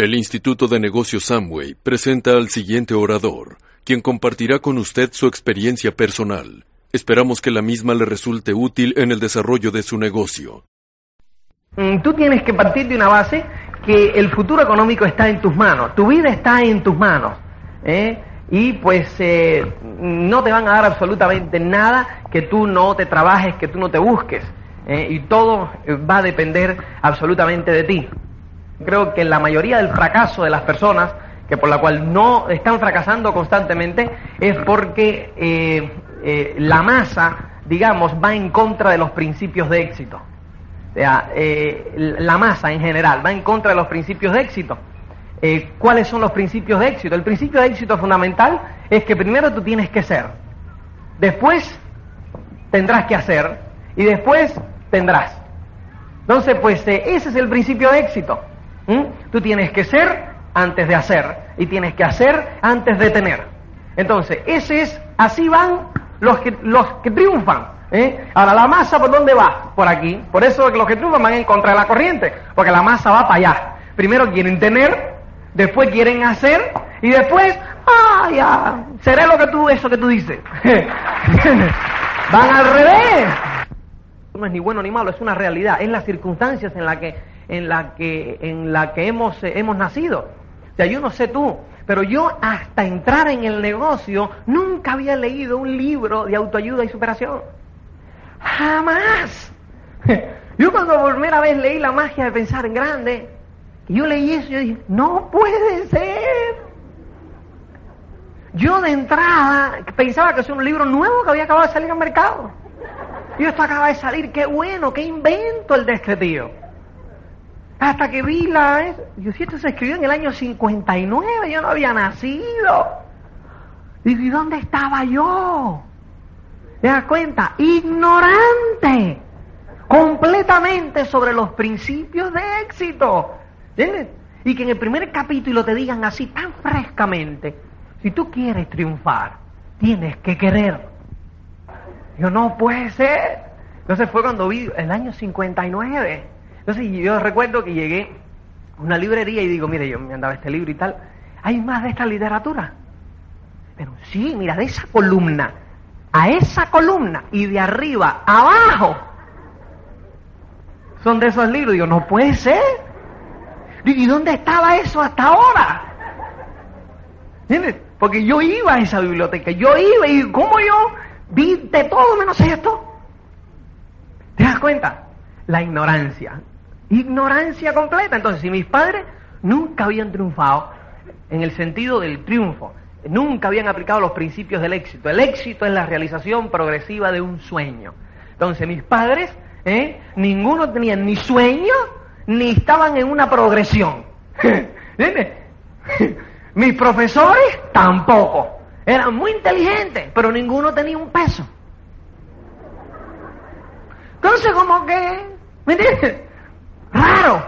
El Instituto de Negocios Samway presenta al siguiente orador, quien compartirá con usted su experiencia personal. Esperamos que la misma le resulte útil en el desarrollo de su negocio. Mm, Tú tienes que partir de una base que el futuro económico está en tus manos, tu vida está en tus manos. ¿eh? Y pues eh, no te van a dar absolutamente nada que tú no te trabajes, que tú no te busques. ¿eh? Y todo va a depender absolutamente de ti. Creo que la mayoría del fracaso de las personas, que por la cual no están fracasando constantemente, es porque eh, eh, la masa, digamos, va en contra de los principios de éxito. O sea, eh, la masa en general va en contra de los principios de éxito. ¿Cuáles son los principios de éxito? El principio de éxito fundamental es que primero tú tienes que ser, después tendrás que hacer y después tendrás. Entonces, pues ese es el principio de éxito. ¿M? Tú tienes que ser antes de hacer y tienes que hacer antes de tener. Entonces, ese es, así van los que, los que triunfan. ¿eh? Ahora, la masa, ¿por dónde va? Por aquí. Por eso los que triunfan van en contra de la corriente, porque la masa va para allá. Primero quieren tener, después quieren hacer y después, ah, ya, seré lo que tú, eso que tú dices. van al revés no es ni bueno ni malo, es una realidad, es las circunstancias en las que, en la que, en la que hemos, eh, hemos nacido. O sea, yo no sé tú, pero yo hasta entrar en el negocio nunca había leído un libro de autoayuda y superación. Jamás. Yo cuando por primera vez leí la magia de pensar en grande, yo leí eso y dije, no puede ser. Yo de entrada pensaba que es un libro nuevo que había acabado de salir al mercado. Y esto acaba de salir, qué bueno, qué invento el de este tío. Hasta que vi la... Yo si esto se escribió en el año 59, yo no había nacido. ¿y dónde estaba yo? ¿Te das cuenta? Ignorante. Completamente sobre los principios de éxito. ¿Entiendes? Y que en el primer capítulo te digan así tan frescamente, si tú quieres triunfar, tienes que querer. Yo no puede ser. Entonces fue cuando vi el año 59. Entonces yo recuerdo que llegué a una librería y digo, mire, yo me andaba este libro y tal. ¿Hay más de esta literatura? Pero sí, mira, de esa columna a esa columna y de arriba abajo son de esos libros. Digo, no puede ser. ¿y dónde estaba eso hasta ahora? ¿Entiendes? Porque yo iba a esa biblioteca, yo iba y ¿cómo yo vi de todo menos esto? ¿Te das cuenta? La ignorancia. Ignorancia completa. Entonces, si mis padres nunca habían triunfado en el sentido del triunfo, nunca habían aplicado los principios del éxito. El éxito es la realización progresiva de un sueño. Entonces, mis padres, ¿eh? ninguno tenía ni sueño, ni estaban en una progresión. Mis profesores tampoco. Eran muy inteligentes, pero ninguno tenía un peso. Entonces, como que, ¿me entiendes? Raro.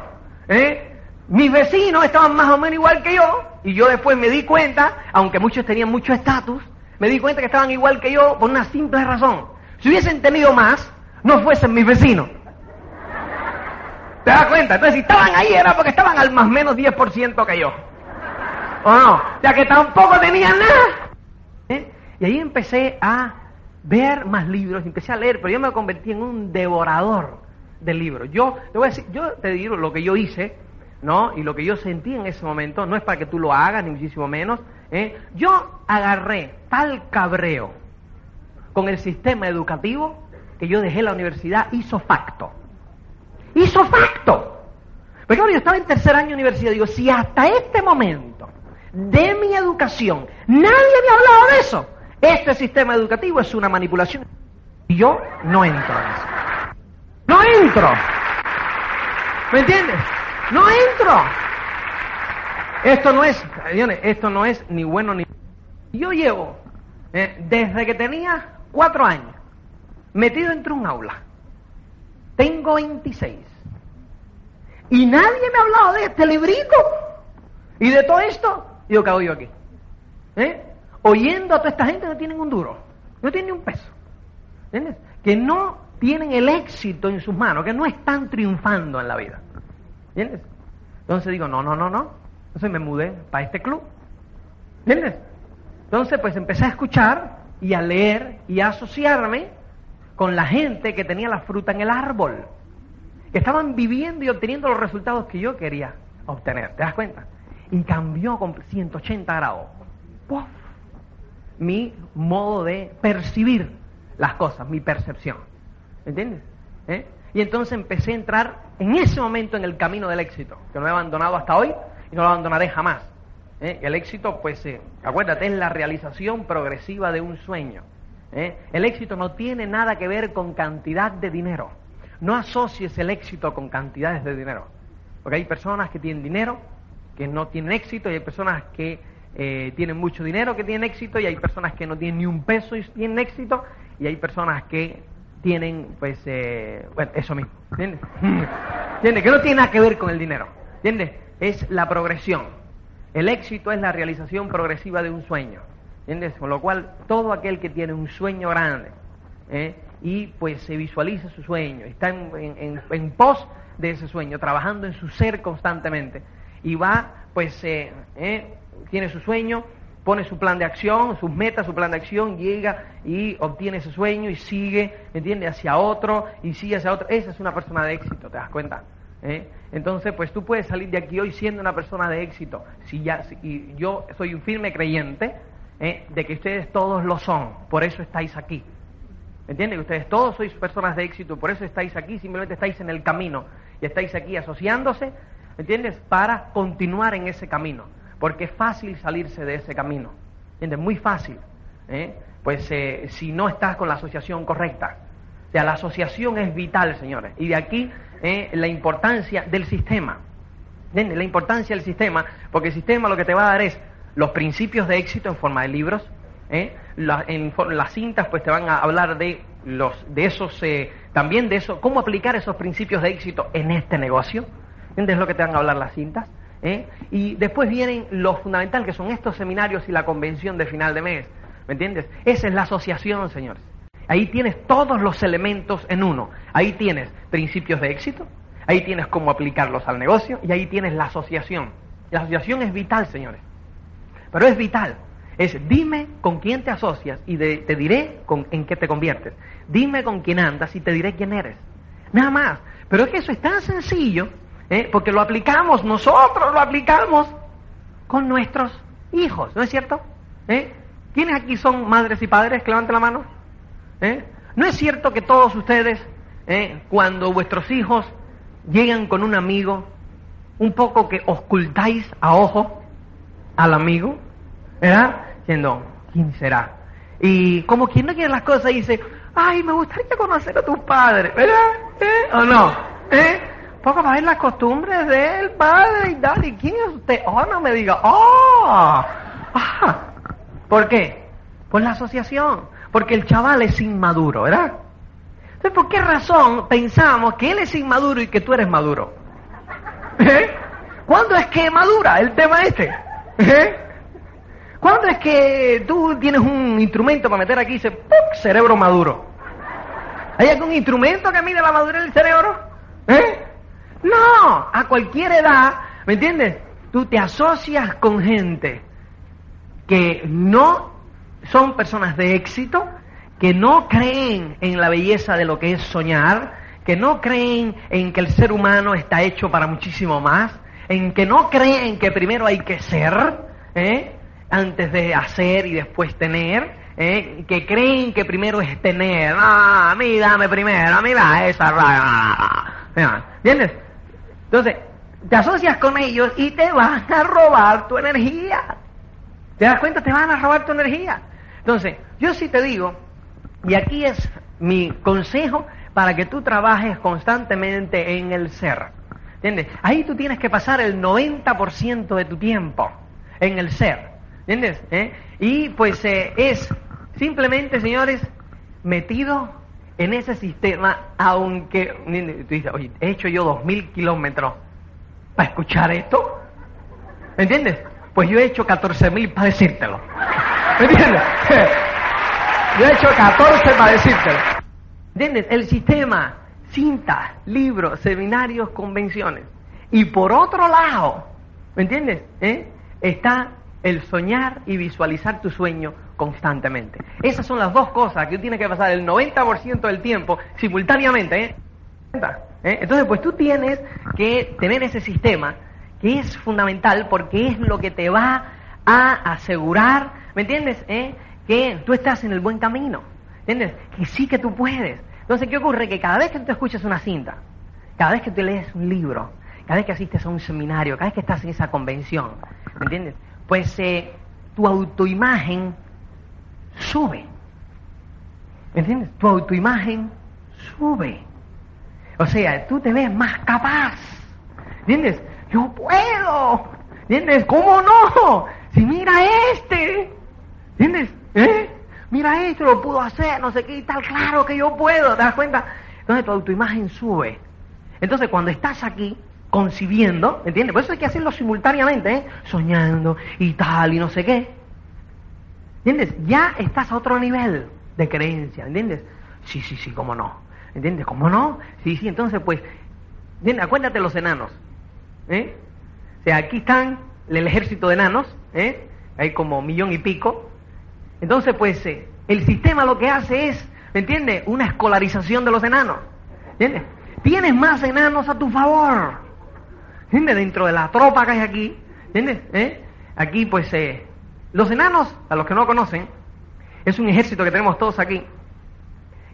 ¿eh? Mis vecinos estaban más o menos igual que yo, y yo después me di cuenta, aunque muchos tenían mucho estatus, me di cuenta que estaban igual que yo por una simple razón. Si hubiesen tenido más, no fuesen mis vecinos. ¿Te das cuenta? Entonces, si estaban ahí era porque estaban al más menos 10% que yo. ¿O no? Ya que tampoco tenían nada. ¿Eh? Y ahí empecé a ver más libros, empecé a leer, pero yo me convertí en un devorador de libros. Yo te voy a decir, yo te digo lo que yo hice, ¿no? Y lo que yo sentí en ese momento, no es para que tú lo hagas, ni muchísimo menos. ¿eh? Yo agarré tal cabreo con el sistema educativo que yo dejé la universidad hizo facto. Hizo facto. Porque claro, yo estaba en tercer año de universidad, digo, si hasta este momento de mi educación nadie me ha hablado de eso, este sistema educativo es una manipulación. Y yo no entro en eso. Entro. ¿Me entiendes? No entro. Esto no es, esto no es ni bueno ni... Yo llevo, eh, desde que tenía cuatro años, metido entre un aula. Tengo 26. Y nadie me ha hablado de este librito. Y de todo esto, yo hago yo aquí. ¿Eh? Oyendo a toda esta gente que no tienen un duro, no tienen ni un peso. ¿Entiendes? Que no tienen el éxito en sus manos, que no están triunfando en la vida. ¿Entiendes? Entonces digo, no, no, no, no. Entonces me mudé para este club. ¿Entiendes? Entonces pues empecé a escuchar y a leer y a asociarme con la gente que tenía la fruta en el árbol, que estaban viviendo y obteniendo los resultados que yo quería obtener. ¿Te das cuenta? Y cambió con 180 grados. ¡Puf! Mi modo de percibir las cosas, mi percepción. ¿Entiendes? ¿Eh? Y entonces empecé a entrar en ese momento en el camino del éxito, que no he abandonado hasta hoy, y no lo abandonaré jamás. ¿eh? El éxito, pues, eh, acuérdate, es la realización progresiva de un sueño. El éxito no tiene nada que ver con cantidad de dinero. No asocies el éxito con cantidades de dinero. Porque hay personas que tienen dinero que no tienen éxito y hay personas que tienen mucho dinero que tienen éxito y hay personas que no tienen ni un peso y tienen éxito y hay personas que tienen, pues, bueno, eso mismo. ¿Entiendes? ¿Entiendes? Que no tiene nada que ver con el dinero. ¿Entiendes? es la progresión. El éxito es la realización progresiva de un sueño. ¿Entiendes? Con lo cual, todo aquel que tiene un sueño grande ¿eh? y pues se visualiza su sueño, está en, pos de ese sueño, trabajando en su ser constantemente y va, pues, eh, ¿eh? tiene su sueño, pone su plan de acción, sus metas, su plan de acción, llega y obtiene ese sueño y sigue, ¿entiendes? Hacia otro y sigue hacia otro. Esa es una persona de éxito, ¿te das cuenta? ¿eh? Entonces, pues tú puedes salir de aquí hoy siendo una persona de éxito. Si ya, y yo soy un firme creyente ¿eh? de que ustedes todos lo son, por eso estáis aquí. ¿Entienden? Que ustedes todos sois personas de éxito, por eso estáis aquí, simplemente estáis en el camino y estáis aquí asociándose, ¿entiendes? Para continuar en ese camino, porque es fácil salirse de ese camino, ¿entiendes? Muy fácil, ¿eh? Pues si no estás con la asociación correcta. O sea, la asociación es vital, señores, y de aquí eh, la importancia del sistema. La importancia del sistema, porque el sistema lo que te va a dar es los principios de éxito en forma de libros. ¿eh? en, las cintas pues te van a hablar de los de esos eh, también de eso cómo aplicar esos principios de éxito en este negocio ¿entiendes lo que te van a hablar las cintas ¿Eh? y después vienen lo fundamental que son estos seminarios y la convención de final de mes ¿me entiendes? esa es la asociación señores Ahí tienes todos los elementos en uno. Ahí tienes principios de éxito, ahí tienes cómo aplicarlos al negocio y ahí tienes la asociación. La asociación es vital, señores. Pero es vital. Es dime con quién te asocias y te diré con, en qué te conviertes. Dime con quién andas y te diré quién eres. Nada más. Pero es que eso es tan sencillo, ¿eh? porque lo aplicamos, nosotros lo aplicamos con nuestros hijos, ¿no es cierto? ¿Eh? ¿Quiénes aquí son madres y padres? Levanten la mano. ¿Eh? ¿No es cierto que todos ustedes, ¿eh? cuando vuestros hijos llegan con un amigo, un poco que ocultáis a ojo al amigo? ¿Verdad? Diciendo, ¿quién será? Y como quien no quiere las cosas dice, ay, me gustaría conocer a tu padre, ¿verdad? ¿Eh? ¿O no? ¿Eh? Poco para ver las costumbres del padre y tal. ¿Y quién es usted? Oh, no me diga, oh, ¿Por qué? Por la asociación. Porque el chaval es inmaduro, ¿verdad? Entonces, ¿por qué razón pensamos que él es inmaduro y que tú eres maduro? ¿Eh? ¿Cuándo es que madura el tema este? ¿Eh? ¿Cuándo es que tú tienes un instrumento para meter aquí y dice, ¡pum! cerebro maduro? ¿Hay algún instrumento que mide la madurez del cerebro? ¿Eh? No, a cualquier edad, ¿me entiendes? Tú te asocias con gente que no son personas de éxito que no creen en la belleza de lo que es soñar, que no creen en que el ser humano está hecho para muchísimo más, en que no creen que primero hay que ser, ¿eh? antes de hacer y después tener, ¿eh? que creen que primero es tener, ah, a mí dame primero, a mí da esa, ¿entiendes? Entonces, te asocias con ellos y te van a robar tu energía. ¿Te das cuenta? Te van a robar tu energía. Entonces, yo sí te digo, y aquí es mi consejo para que tú trabajes constantemente en el ser. ¿Entiendes? Ahí tú tienes que pasar el 90% de tu tiempo en el ser. ¿Entiendes? ¿Eh? Y pues eh, es simplemente, señores, metido en ese sistema, aunque tú dices, oye, he hecho yo dos mil kilómetros para escuchar esto. ¿Me entiendes? Pues yo he hecho 14 mil para decírtelo. ¿Me entiendes? Yo he hecho 14 para decírtelo. ¿Entiendes? El sistema, cintas, libros, seminarios, convenciones. Y por otro lado, ¿me entiendes? ¿Eh? Está el soñar y visualizar tu sueño constantemente. Esas son las dos cosas que tú tienes que pasar el 90% del tiempo simultáneamente. ¿eh? ¿Eh? Entonces, pues tú tienes que tener ese sistema que es fundamental porque es lo que te va a asegurar, ¿me entiendes? ¿Eh? Que tú estás en el buen camino, ¿entiendes? Que sí que tú puedes. Entonces, ¿qué ocurre? Que cada vez que tú escuchas una cinta, cada vez que tú lees un libro, cada vez que asistes a un seminario, cada vez que estás en esa convención, ¿me entiendes? Pues eh, tu autoimagen sube. ¿Me entiendes? Tu autoimagen sube. O sea, tú te ves más capaz. ¿Entiendes? Yo puedo. ¿Entiendes? ¿Cómo no? Si mira este. ¿Entiendes? ¿Eh? Mira esto, lo pudo hacer, no sé qué y tal. Claro que yo puedo. ¿Te das cuenta? Entonces tu autoimagen sube. Entonces cuando estás aquí concibiendo, ¿entiendes? Por eso hay que hacerlo simultáneamente, ¿eh? Soñando y tal y no sé qué. ¿Entiendes? Ya estás a otro nivel de creencia, ¿entiendes? Sí, sí, sí, cómo no. ¿Entiendes? ¿Cómo no? Sí, sí, entonces pues, ¿entiendes? Acuérdate los enanos. ¿eh? O sea, aquí están el ejército de enanos, ¿eh? Hay como millón y pico. Entonces, pues, eh, el sistema lo que hace es, ¿me entiendes? Una escolarización de los enanos. ¿Entiendes? Tienes más enanos a tu favor. ¿Entiendes? Dentro de la tropa que hay aquí. ¿Entiendes? ¿Eh? Aquí, pues, eh, los enanos, a los que no conocen, es un ejército que tenemos todos aquí,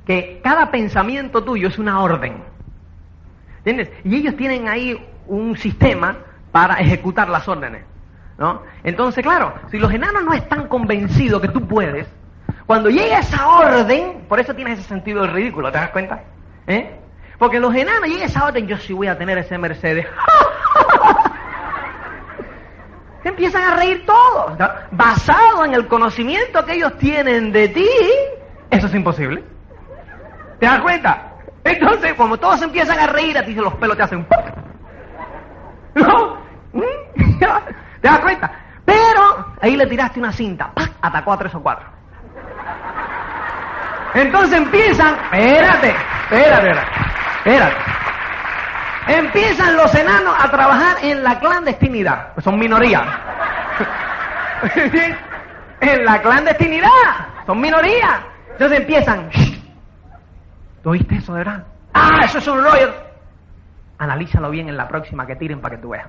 que cada pensamiento tuyo es una orden. ¿Entiendes? Y ellos tienen ahí un sistema para ejecutar las órdenes. ¿no? Entonces, claro, si los enanos no están convencidos que tú puedes, cuando llega esa orden, por eso tienes ese sentido del ridículo, ¿te das cuenta? ¿Eh? Porque los enanos llega esa orden, yo sí voy a tener ese Mercedes. Empiezan a reír todos. Basado en el conocimiento que ellos tienen de ti, eso es imposible. ¿Te das cuenta? Entonces, como todos empiezan a reír, a ti los pelos te hacen... ¿No? ¿Mm? ¿Te das cuenta? Pero ahí le tiraste una cinta, atacó a tres o cuatro. Entonces empiezan, espérate, espérate, espérate. Empiezan los enanos a trabajar en la clandestinidad, pues son minoría. en la clandestinidad, son minoría. Entonces empiezan, ¿tú oíste eso, de verdad? Ah, eso es un rollo. Analízalo bien en la próxima que tiren para que tú veas.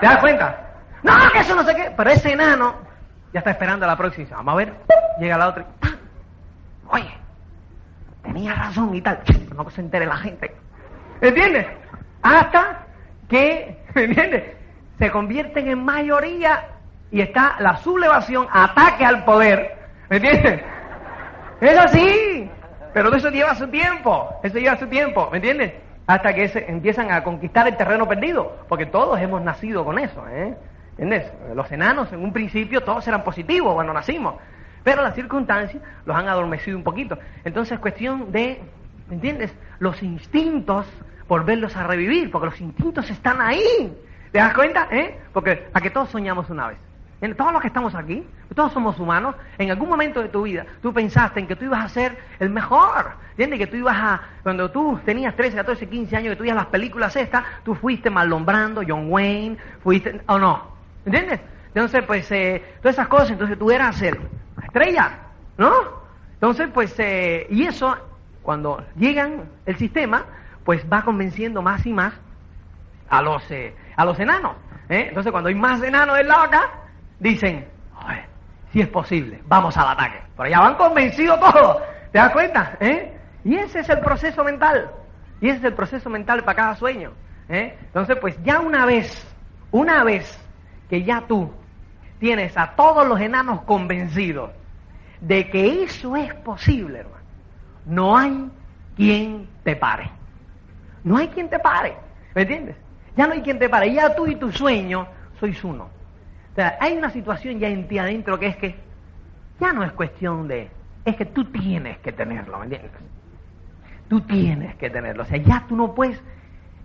¿Te das cuenta? No, que eso no sé qué. Pero ese enano ya está esperando a la próxima. Vamos a ver. Llega la otra. Oye, tenía razón y tal. No se entere la gente. ¿Entiendes? Hasta que, ¿entiendes? Se convierten en mayoría y está la sublevación, ataque al poder. ¿Me entiendes? Es así. Pero eso lleva su tiempo. Eso lleva su tiempo. ¿Me entiendes? hasta que se empiezan a conquistar el terreno perdido, porque todos hemos nacido con eso, ¿eh? ¿Entiendes? Los enanos en un principio todos eran positivos cuando nacimos, pero las circunstancias los han adormecido un poquito. Entonces es cuestión de, ¿entiendes? Los instintos, volverlos a revivir, porque los instintos están ahí. ¿Te das cuenta? ¿Eh? Porque a que todos soñamos una vez. Todos los que estamos aquí, todos somos humanos, en algún momento de tu vida tú pensaste en que tú ibas a ser el mejor, ¿entiendes? Que tú ibas a, cuando tú tenías 13, 14, 15 años, que tú ibas a las películas estas, tú fuiste malombrando, John Wayne, fuiste, o no, ¿entiendes? Entonces, pues, eh, todas esas cosas, entonces tú eras el, la estrella, ¿no? Entonces, pues, eh, y eso, cuando llegan el sistema, pues va convenciendo más y más a los, eh, a los enanos. ¿eh? Entonces, cuando hay más enanos del lado acá, dicen, si es posible, vamos al ataque. Pero ya van convencidos todos, ¿te das cuenta? ¿Eh? Y ese es el proceso mental. Y ese es el proceso mental para cada sueño. ¿eh? Entonces, pues ya una vez, una vez que ya tú tienes a todos los enanos convencidos de que eso es posible, hermano, no hay quien te pare. No hay quien te pare. ¿Me entiendes? Ya no hay quien te pare. Ya tú y tu sueño sois uno. O sea, hay una situación ya en ti adentro que es que ya no es cuestión de... Es que tú tienes que tenerlo, ¿me entiendes? Tú tienes que tenerlo. O sea, ya tú no puedes...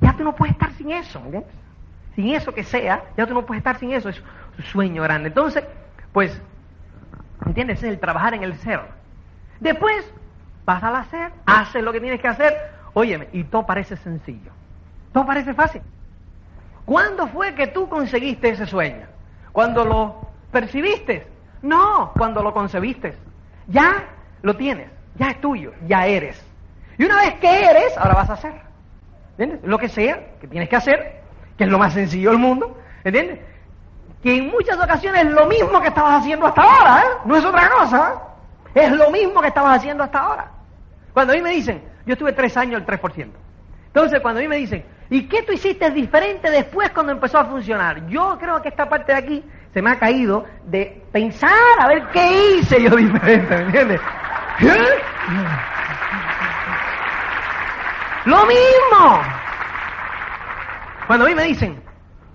Ya tú no puedes estar sin eso, ¿me entiendes? Sin eso que sea, ya tú no puedes estar sin eso. Es un sueño grande. Entonces, pues, ¿entiendes? Es el trabajar en el ser. Después, vas al hacer, haces lo que tienes que hacer. Óyeme, y todo parece sencillo. Todo parece fácil. ¿Cuándo fue que tú conseguiste ese sueño? ¿Cuando lo percibiste? No, cuando lo concebiste. Ya lo tienes, ya es tuyo, ya eres. Y una vez que eres, ahora vas a hacer. ¿Entiendes? Lo que sea que tienes que hacer, que es lo más sencillo del mundo. ¿Entiendes? Que en muchas ocasiones es lo mismo que estabas haciendo hasta ahora, ¿eh? No es otra cosa. Es lo mismo que estabas haciendo hasta ahora. Cuando a mí me dicen, yo estuve tres años el 3%. Entonces, cuando a mí me dicen, ¿y qué tú hiciste diferente después cuando empezó a funcionar? Yo creo que esta parte de aquí se me ha caído de pensar a ver qué hice yo diferente, ¿me entiendes? ¿Eh? Lo mismo. Cuando a mí me dicen,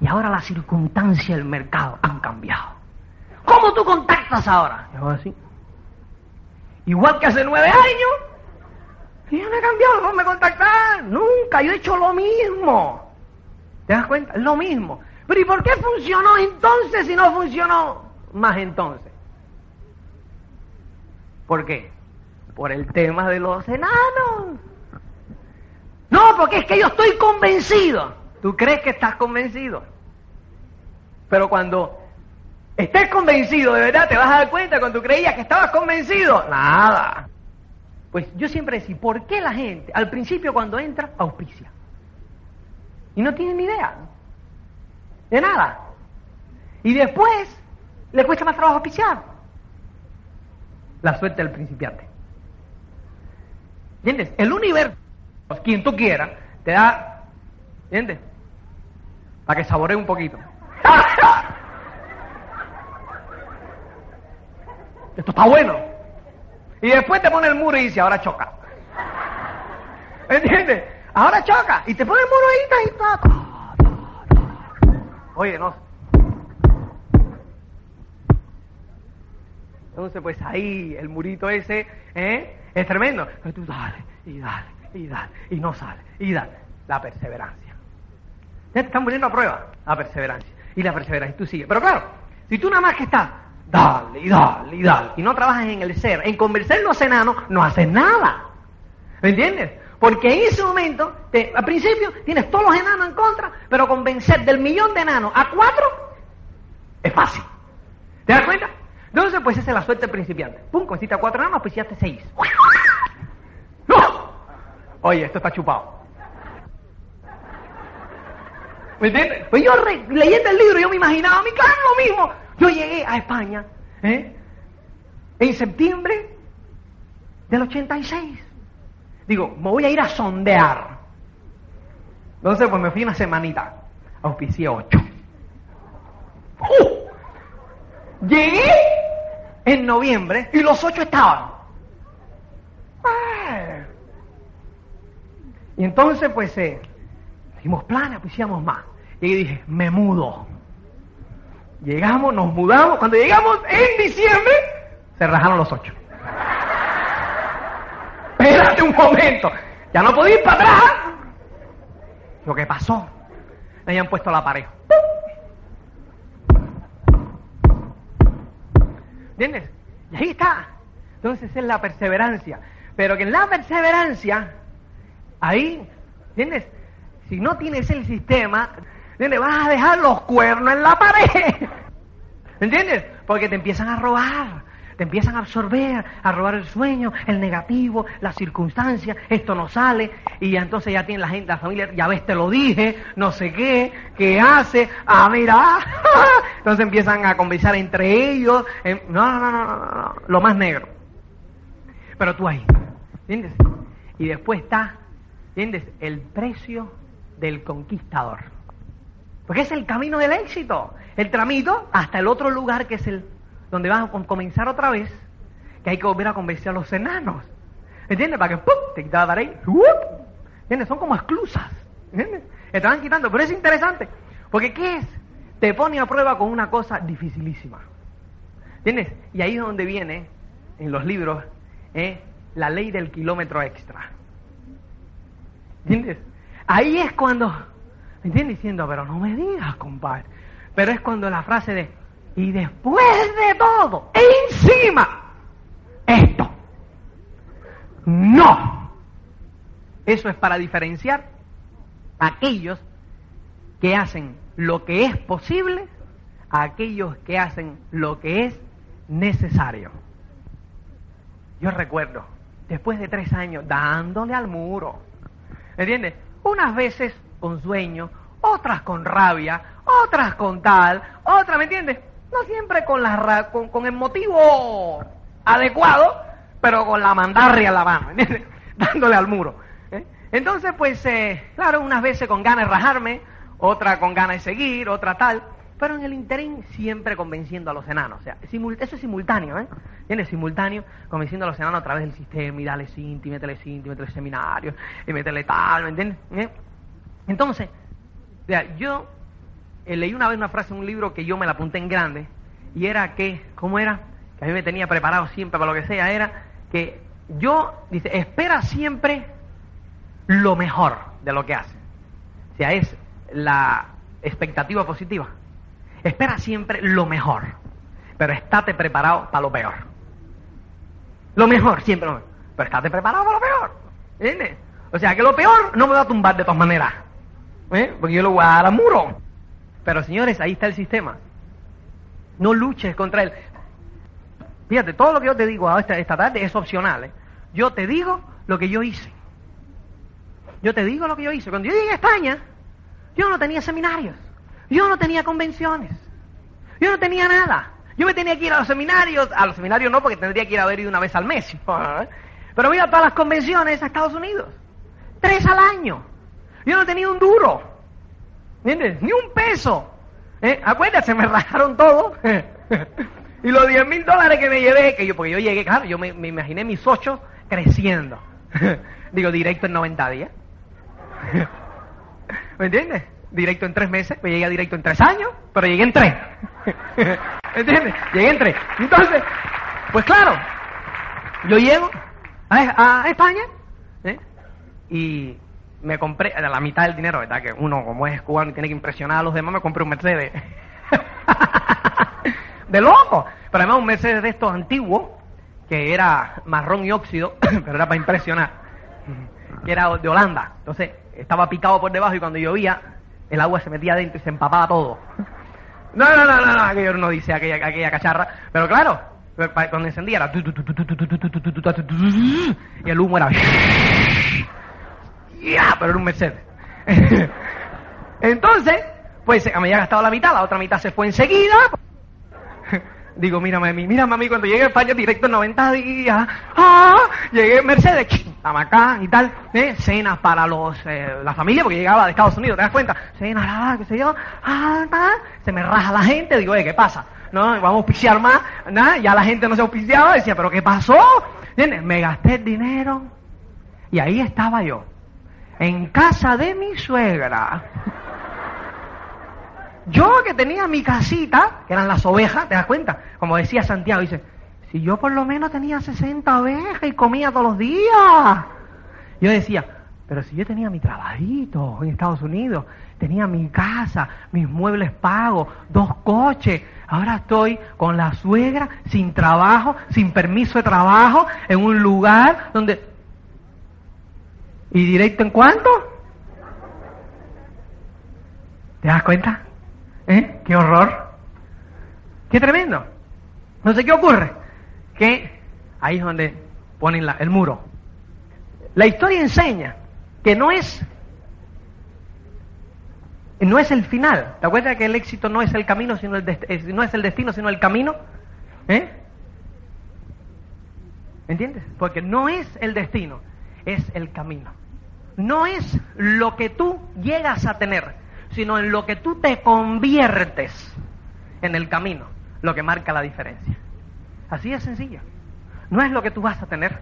y ahora las circunstancias del mercado han cambiado. ¿Cómo tú contactas ahora? Yo así. Igual que hace nueve años. Y ya me he cambiado de contactar. Nunca, yo he hecho lo mismo. ¿Te das cuenta? Lo mismo. Pero ¿y por qué funcionó entonces si no funcionó más entonces? ¿Por qué? Por el tema de los enanos. No, porque es que yo estoy convencido. Tú crees que estás convencido. Pero cuando estés convencido, de verdad, te vas a dar cuenta cuando tú creías que estabas convencido. Nada. Pues yo siempre decía, ¿por qué la gente al principio cuando entra auspicia? Y no tiene ni idea. De nada. Y después le cuesta más trabajo auspiciar. La suerte del principiante. ¿Entiendes? El universo, quien tú quieras, te da, ¿entiendes? Para que saboree un poquito. Esto está bueno. Y después te pone el muro y dice, ahora choca. ¿Entiendes? Ahora choca. Y te pone el muro ahí, y. Oye, no. Entonces, pues ahí, el murito ese, ¿eh? Es tremendo. Pero tú dale, y dale, y dale, y no sale, y dale. La perseverancia. Ya te están poniendo a prueba la perseverancia. Y la perseverancia, y tú sigues. Pero claro, si tú nada más que estás, dale, y dale, y dale, y no trabajas en el ser, en convencer los enanos, no haces nada. ¿Me entiendes? Porque en ese momento, al principio, tienes todos los enanos en contra, pero convencer del millón de enanos a cuatro es fácil. ¿Te das cuenta? Entonces, pues esa es la suerte del principiante. Pum, convenciste a cuatro enanos, pues ya te seis. ¡No! Oye, esto está chupado. ¿Me entiendes? Pues yo re, leyendo el libro, yo me imaginaba, a mí, claro, lo mismo. Yo llegué a España ¿eh? en septiembre del 86. Digo, me voy a ir a sondear. Entonces, pues me fui una semanita. Auspicié ocho. ¡Uh! Llegué en noviembre y los ocho estaban. ¡Ay! Y entonces, pues, eh, hicimos planes, pues hicimos más. Y dije, me mudo. Llegamos, nos mudamos. Cuando llegamos en diciembre, se rajaron los ocho. Espérate un momento. Ya no podía ir para atrás. Lo que pasó, me habían puesto la pared. ¿Entiendes? Y ahí está. Entonces es la perseverancia. Pero que en la perseverancia, ahí, ¿entiendes? Si no tienes el sistema, ¿entiendes? Vas a dejar los cuernos en la pared. ¿Entiendes? Porque te empiezan a robar, te empiezan a absorber, a robar el sueño, el negativo, las circunstancias, esto no sale, y entonces ya tiene la gente, la familia, ya ves, te lo dije, no sé qué, qué hace, ah, mira, entonces empiezan a conversar entre ellos, no, no, no, no, no, lo más negro. Pero tú ahí, ¿entiendes? Y después está, ¿entiendes? El precio del conquistador. Porque es el camino del éxito. El tramito hasta el otro lugar que es el donde vas a comenzar otra vez, que hay que volver a convencer a los enanos. ¿Entiendes? Para que ¡pum! te quita la ¿Entiendes? Son como esclusas. ¿Entiendes? Van quitando, pero es interesante. Porque ¿qué es? Te pone a prueba con una cosa dificilísima. ¿Entiendes? Y ahí es donde viene, en los libros, ¿eh? la ley del kilómetro extra. ¿Entiendes? Ahí es cuando, ¿me entiendes? Diciendo, pero no me digas, compadre. Pero es cuando la frase de, y después de todo, encima, esto. No. Eso es para diferenciar a aquellos que hacen lo que es posible a aquellos que hacen lo que es necesario. Yo recuerdo, después de tres años, dándole al muro, ¿me entiendes? Unas veces con sueño, otras con rabia, otras con tal, otras, ¿me entiendes? No siempre con, la, con, con el motivo adecuado, pero con la mandarria en la mano, ¿entiendes? Dándole al muro. ¿eh? Entonces, pues, eh, claro, unas veces con ganas de rajarme, otra con ganas de seguir, otra tal, pero en el interín siempre convenciendo a los enanos. O sea, eso es simultáneo, ¿eh? ¿Entiendes? Simultáneo, convenciendo a los enanos a través del sistema, y dale cinti, métele cinti, métele seminario, y métele tal, ¿me entiendes? ¿Eh? Entonces, o sea, yo eh, leí una vez una frase en un libro que yo me la apunté en grande, y era que, ¿cómo era? Que a mí me tenía preparado siempre para lo que sea, era que yo, dice, espera siempre lo mejor de lo que hace. O sea, es la expectativa positiva. Espera siempre lo mejor, pero estate preparado para lo peor. Lo mejor, siempre lo mejor. Pero estate preparado para lo peor. ¿Entiendes? O sea, que lo peor no me va a tumbar de todas maneras. ¿Eh? Porque yo lo voy a dar a muro. Pero señores, ahí está el sistema. No luches contra él. Fíjate, todo lo que yo te digo esta, esta tarde es opcional. ¿eh? Yo te digo lo que yo hice. Yo te digo lo que yo hice. Cuando yo llegué a España, yo no tenía seminarios. Yo no tenía convenciones. Yo no tenía nada. Yo me tenía que ir a los seminarios. A los seminarios no, porque tendría que ir a ver una vez al mes. Pero iba a todas las convenciones a Estados Unidos. Tres al año. Yo no tenía un duro. ¿Entiendes? Ni un peso. ¿Eh? Acuérdate, me rajaron todo. y los 10 mil dólares que me llevé, que yo, porque yo llegué, claro, yo me, me imaginé mis ocho creciendo. Digo, directo en 90 días. ¿Me entiendes? Directo en tres meses, me llegué directo en tres años, pero llegué en tres. ¿Me entiendes? Llegué en tres. Entonces, pues claro, yo llego a, España ¿eh? y me compré a la mitad del dinero, ¿verdad? Que uno, como es cubano y tiene que impresionar a los demás, me compré un Mercedes. de loco. Pero además un Mercedes de estos antiguos, que era marrón y óxido, pero era para impresionar. Que era de Holanda. Entonces, estaba picado por debajo y cuando llovía, el agua se metía adentro y se empapaba todo. No, no, no, no, no, aquello no dice aquella, aquella cacharra. Pero claro, cuando encendía era... Y el humo era... Ya, pero era un Mercedes. Entonces, pues me había gastado la mitad, la otra mitad se fue enseguida. Digo, mira mami, mira mami, cuando llegué a España directo en 90 días, ah, llegué en Mercedes, acá y tal, ¿eh? cenas para los, eh, la familia, porque llegaba de Estados Unidos, ¿te das cuenta? Cenas, ah, qué sé yo, ah, se me raja la gente, digo, ¿qué pasa? No, vamos a auspiciar más, nada, ya la gente no se auspiciaba, decía, ¿pero qué pasó? Me gasté el dinero y ahí estaba yo, en casa de mi suegra. Yo que tenía mi casita, que eran las ovejas, ¿te das cuenta? Como decía Santiago, dice, si yo por lo menos tenía 60 ovejas y comía todos los días. Yo decía, pero si yo tenía mi trabajito en Estados Unidos, tenía mi casa, mis muebles pagos, dos coches, ahora estoy con la suegra, sin trabajo, sin permiso de trabajo, en un lugar donde... ¿Y directo en cuánto? ¿Te das cuenta? ¿Eh? ¡Qué horror! ¡Qué tremendo! No sé qué ocurre. Que ahí es donde ponen el muro. La historia enseña que no es no es el final. ¿Te acuerdas que el éxito no es el camino, sino el no es el destino, sino el camino? ¿Eh? ¿Entiendes? Porque no es el destino, es el camino. No es lo que tú llegas a tener, sino en lo que tú te conviertes en el camino, lo que marca la diferencia. Así de sencillo. No es lo que tú vas a tener.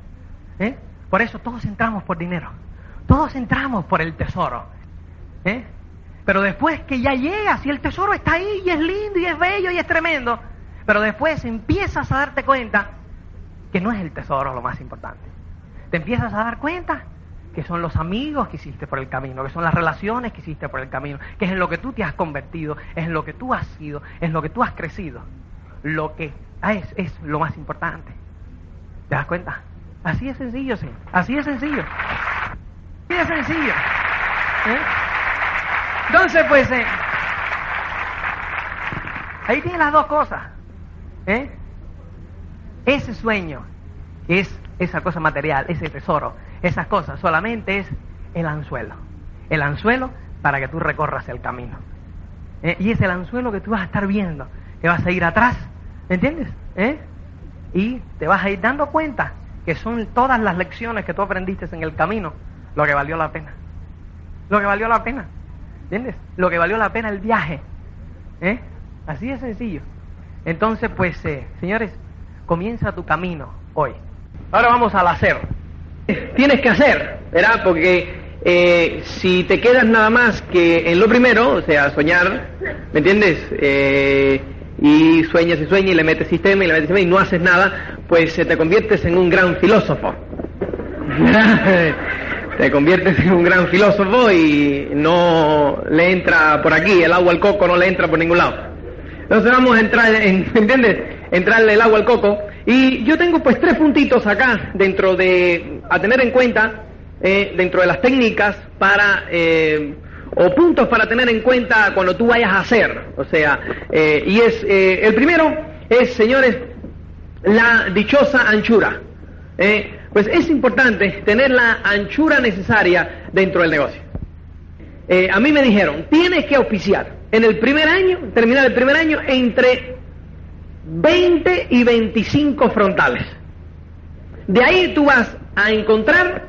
¿eh? Por eso todos entramos por dinero. Todos entramos por el tesoro. ¿eh? Pero después que ya llegas y el tesoro está ahí y es lindo y es bello y es tremendo, pero después empiezas a darte cuenta que no es el tesoro lo más importante. Te empiezas a dar cuenta que son los amigos que hiciste por el camino, que son las relaciones que hiciste por el camino, que es en lo que tú te has convertido, es en lo que tú has sido, es en lo que tú has crecido. Lo que es, es lo más importante. ¿Te das cuenta? Así es sencillo, sí. Así es sencillo. Así es sencillo. ¿Eh? Entonces, pues, eh, ahí tienes las dos cosas. ¿Eh? Ese sueño es esa cosa material, ese tesoro, esas cosas, solamente es el anzuelo. El anzuelo para que tú recorras el camino. ¿Eh? Y es el anzuelo que tú vas a estar viendo, que vas a ir atrás, ¿me entiendes? ¿Eh? Y te vas a ir dando cuenta que son todas las lecciones que tú aprendiste en el camino lo que valió la pena. Lo que valió la pena. ¿Entiendes? Lo que valió la pena el viaje. ¿Eh? Así de sencillo. Entonces, pues, eh, señores, comienza tu camino hoy. Ahora vamos al hacer. Tienes que hacer, ¿verdad? Porque eh, si te quedas nada más que en lo primero, o sea, soñar, ¿me entiendes? Eh, y sueñas y sueñas y le metes sistema y le metes sistema y no haces nada, pues te conviertes en un gran filósofo. te conviertes en un gran filósofo y no le entra por aquí, el agua al coco no le entra por ningún lado. Entonces vamos a entrar, en, ¿entiendes? Entrarle el agua al coco. Y yo tengo pues tres puntitos acá dentro de, a tener en cuenta, eh, dentro de las técnicas para... Eh, o puntos para tener en cuenta cuando tú vayas a hacer. O sea, eh, y es, el primero es, señores, la dichosa anchura. Pues es importante tener la anchura necesaria dentro del negocio. a mí me dijeron, tienes que auspiciar en el primer año, terminar el primer año, entre 20 y 25 frontales. De ahí tú vas a encontrar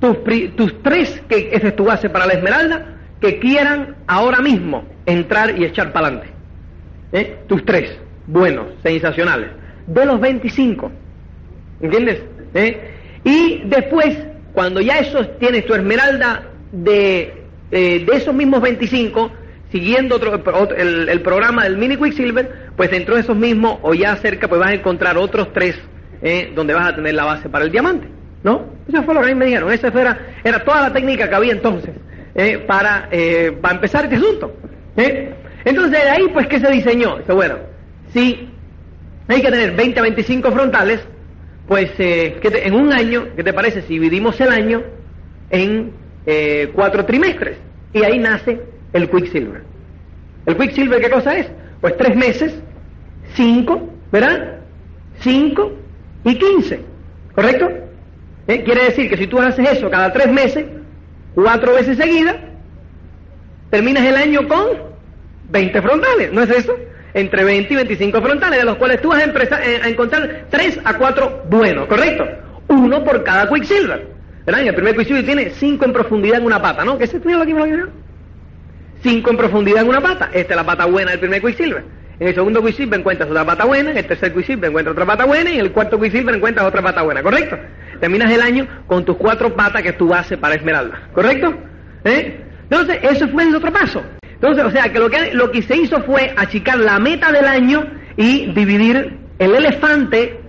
tus, tus tres, que es tu base para la esmeralda, que quieran ahora mismo entrar y echar para adelante. ¿Eh? Tus tres, buenos, sensacionales. De los 25. ¿Entiendes? ¿Eh? Y después, cuando ya eso tienes tu esmeralda de, eh, de esos mismos 25, siguiendo otro, el, el, programa del Mini Quicksilver, pues dentro de esos mismos o ya cerca, pues vas a encontrar otros tres ¿eh? donde vas a tener la base para el diamante. ¿No? Eso fue lo que a me dijeron. Esa era, era toda la técnica que había entonces. Eh, para, eh, para empezar este asunto. ¿eh? Entonces, de ahí, pues, ¿qué se diseñó? Dice, bueno, si hay que tener 20 a 25 frontales, pues, que en un año, ¿qué te parece si dividimos el año en cuatro trimestres? Y ahí nace el Quicksilver. ¿El Quicksilver qué cosa es? Pues tres meses, cinco, ¿verdad? Cinco y quince, ¿correcto? Quiere decir que si tú haces eso cada tres meses, cuatro veces seguidas, terminas el año con 20 frontales, ¿no es eso? Entre 20 y 25 frontales, de los cuales tú vas a, eh, a encontrar 3 a 4 buenos, ¿correcto? Uno por cada Quicksilver. ¿Verdad? El primer Quicksilver tiene 5 en profundidad en una pata, ¿no? ¿Qué se tiene aquí? 5 en profundidad en una pata. Esta es la pata buena del primer Quicksilver. En el segundo Quicksilver encuentras otra pata buena, en el tercer Quicksilver encuentras otra pata buena y en el cuarto Quicksilver encuentras otra pata buena, ¿correcto? Terminas el año con tus cuatro patas que es tu para Esmeralda, ¿correcto? ¿Eh? Entonces, eso fue el otro paso. Entonces, o sea, que lo, que lo que se hizo fue achicar la meta del año y dividir el elefante,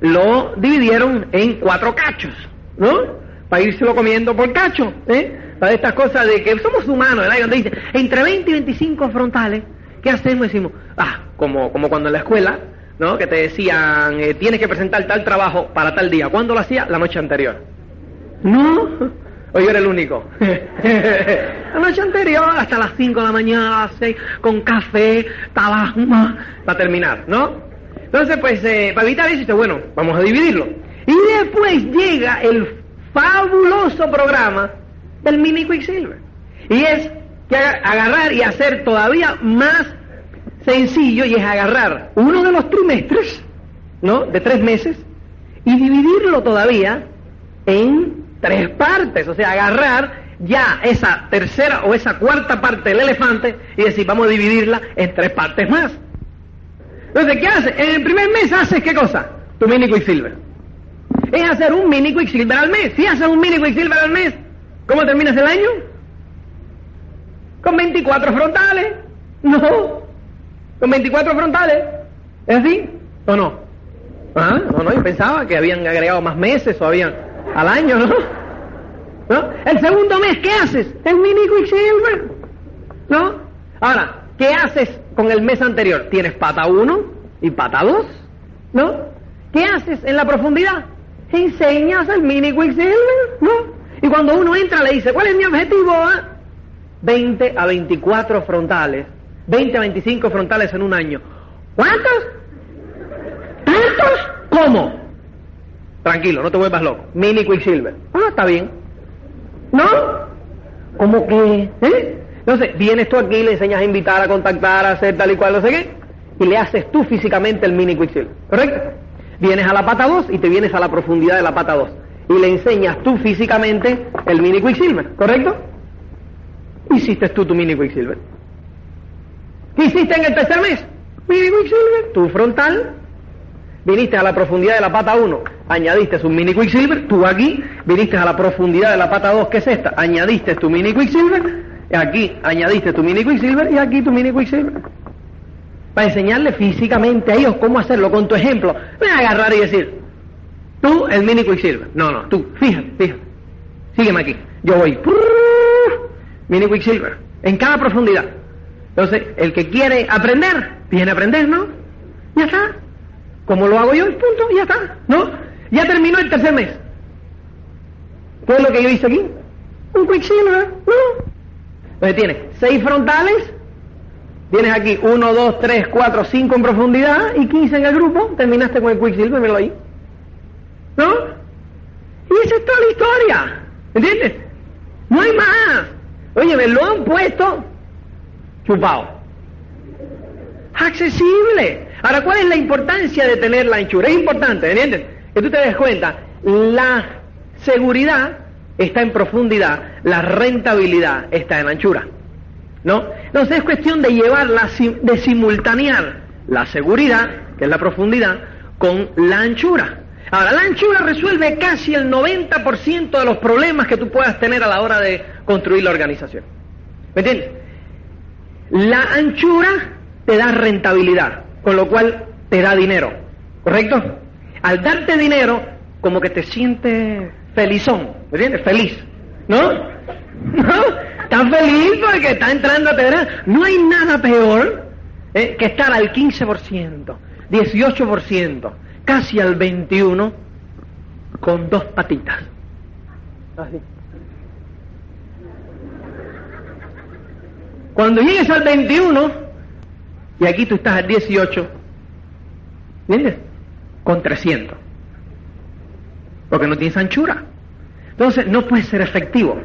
lo dividieron en cuatro cachos, ¿no? Para lo comiendo por cacho, ¿eh? Para estas cosas de que somos humanos, ¿verdad? donde dice, entre 20 y 25 frontales, ¿qué hacemos? Decimos, ah, como, como cuando en la escuela, ¿no? Que te decían, eh, tienes que presentar tal trabajo para tal día. ¿Cuándo lo hacía? La noche anterior. No, o yo era el único. la noche anterior, hasta las 5 de la mañana, con café, tabaco, para terminar, ¿no? Entonces, pues, eh, para evitar eso, dice, bueno, vamos a dividirlo. Y después llega el fabuloso programa del Mini Quicksilver. Y es que agarrar y hacer todavía más sencillo y es agarrar uno de los trimestres, ¿no? De tres meses y dividirlo todavía en tres partes, o sea, agarrar ya esa tercera o esa cuarta parte del elefante y decir, vamos a dividirla en tres partes más. Entonces, ¿qué hace? En el primer mes haces qué cosa? Tu mini Quicksilver. Es hacer un mini Quicksilver al mes. Si haces un mini Quicksilver al mes, ¿cómo terminas el año? Con 24 frontales. No. Con 24 frontales. ¿Es así? ¿O no? Ah, no, no, yo pensaba que habían agregado más meses o habían al año, ¿no? El segundo mes, ¿qué haces? El mini Quicksilver. ¿No? Ahora, ¿qué haces con el mes anterior? Tienes pata 1 y pata 2. ¿No? ¿Qué haces en la profundidad? Enseñas el mini Quicksilver, ¿no? Y cuando uno entra le dice, ¿cuál es mi objetivo? 20 a 24 frontales. 20 a 25 frontales en un año. ¿Cuántos? ¿Tantos? ¿Cómo? Tranquilo, no te vuelvas loco. Mini Quicksilver. Ah, está bien. ¿No? ¿Cómo que? ¿Eh? Entonces, vienes tú aquí, le enseñas a invitar, a contactar, a hacer tal y cual, no sé qué, y le haces tú físicamente el mini Quicksilver. ¿Correcto? Vienes a la pata 2 y te vienes a la profundidad de la pata 2. Y le enseñas tú físicamente el mini Quicksilver. ¿Correcto? Hiciste tú tu mini Quicksilver. ¿Qué hiciste en el tercer mes? Mini Quicksilver, tu frontal. Viniste a la profundidad de la pata 1, añadiste un mini Quicksilver, tú aquí, viniste a la profundidad de la pata 2, que es esta, añadiste tu mini Quicksilver, aquí añadiste tu mini Quicksilver y aquí tu mini Quicksilver. Para enseñarle físicamente a ellos cómo hacerlo con tu ejemplo. Voy a agarrar y decir, tú el mini Quicksilver. No, no, tú, fíjate, fíjate. Sígueme aquí. Yo voy. Mini Quicksilver. En cada profundidad. Entonces, el que quiere aprender, viene a aprender, ¿no? Ya está. Como lo hago yo, punto, ya está, ¿no? Ya terminó el tercer mes. ¿Qué es lo que yo hice aquí? Un Quicksilver, ¿no? Entonces tienes seis frontales, tienes aquí uno, dos, tres, cuatro, cinco en profundidad y quince en el grupo, terminaste con el Quicksilver, míralo ahí. ¿No? Y esa es toda la historia, ¿entiendes? No hay más. Oye, me lo han puesto chupado. Accesible. Ahora, ¿cuál es la importancia de tener la anchura? Es importante, ¿entiendes? Que tú te des cuenta, la seguridad está en profundidad, la rentabilidad está en anchura. ¿No? Entonces es cuestión de llevarla, de simultanear la seguridad, que es la profundidad, con la anchura. Ahora, la anchura resuelve casi el 90% de los problemas que tú puedas tener a la hora de construir la organización. ¿Me entiendes? La anchura te da rentabilidad, con lo cual te da dinero, ¿correcto? Al darte dinero, como que te sientes felizón, ¿me entiendes? Feliz, ¿no? ¿No? Estás feliz porque está entrando a tener... No hay nada peor eh, que estar al 15%, 18%, casi al 21% con dos patitas. Así. Cuando llegues al 21, y aquí tú estás al 18, ¿entiendes? Con 300. Porque no tienes anchura. Entonces no puedes ser efectivo.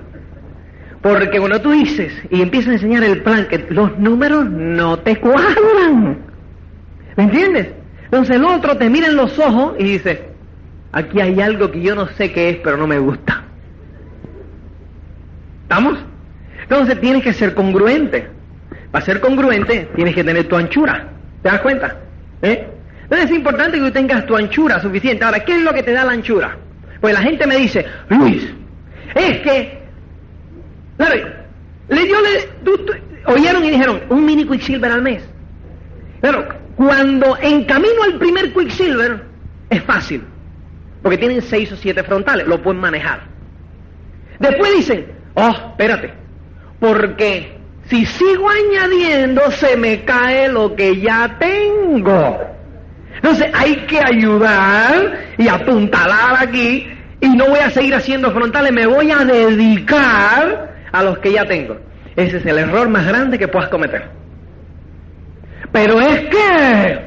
Porque cuando tú dices y empiezas a enseñar el plan, que los números no te cuadran. ¿Me entiendes? Entonces el otro te mira en los ojos y dice, aquí hay algo que yo no sé qué es, pero no me gusta. ¿Estamos? Entonces tienes que ser congruente. Para ser congruente tienes que tener tu anchura. ¿Te das cuenta? ¿Eh? Entonces es importante que tú tengas tu anchura suficiente. Ahora, ¿qué es lo que te da la anchura? Pues la gente me dice, Luis, es que... Claro, le, yo le, oyeron y dijeron, un mini Quicksilver al mes. Pero cuando en camino al primer Quicksilver es fácil, porque tienen seis o siete frontales, lo pueden manejar. Después dicen, oh, espérate, porque si sigo añadiendo se me cae lo que ya tengo. Entonces hay que ayudar y apuntalar aquí y no voy a seguir haciendo frontales, me voy a dedicar a los que ya tengo. Ese es el error más grande que puedas cometer. Pero es que,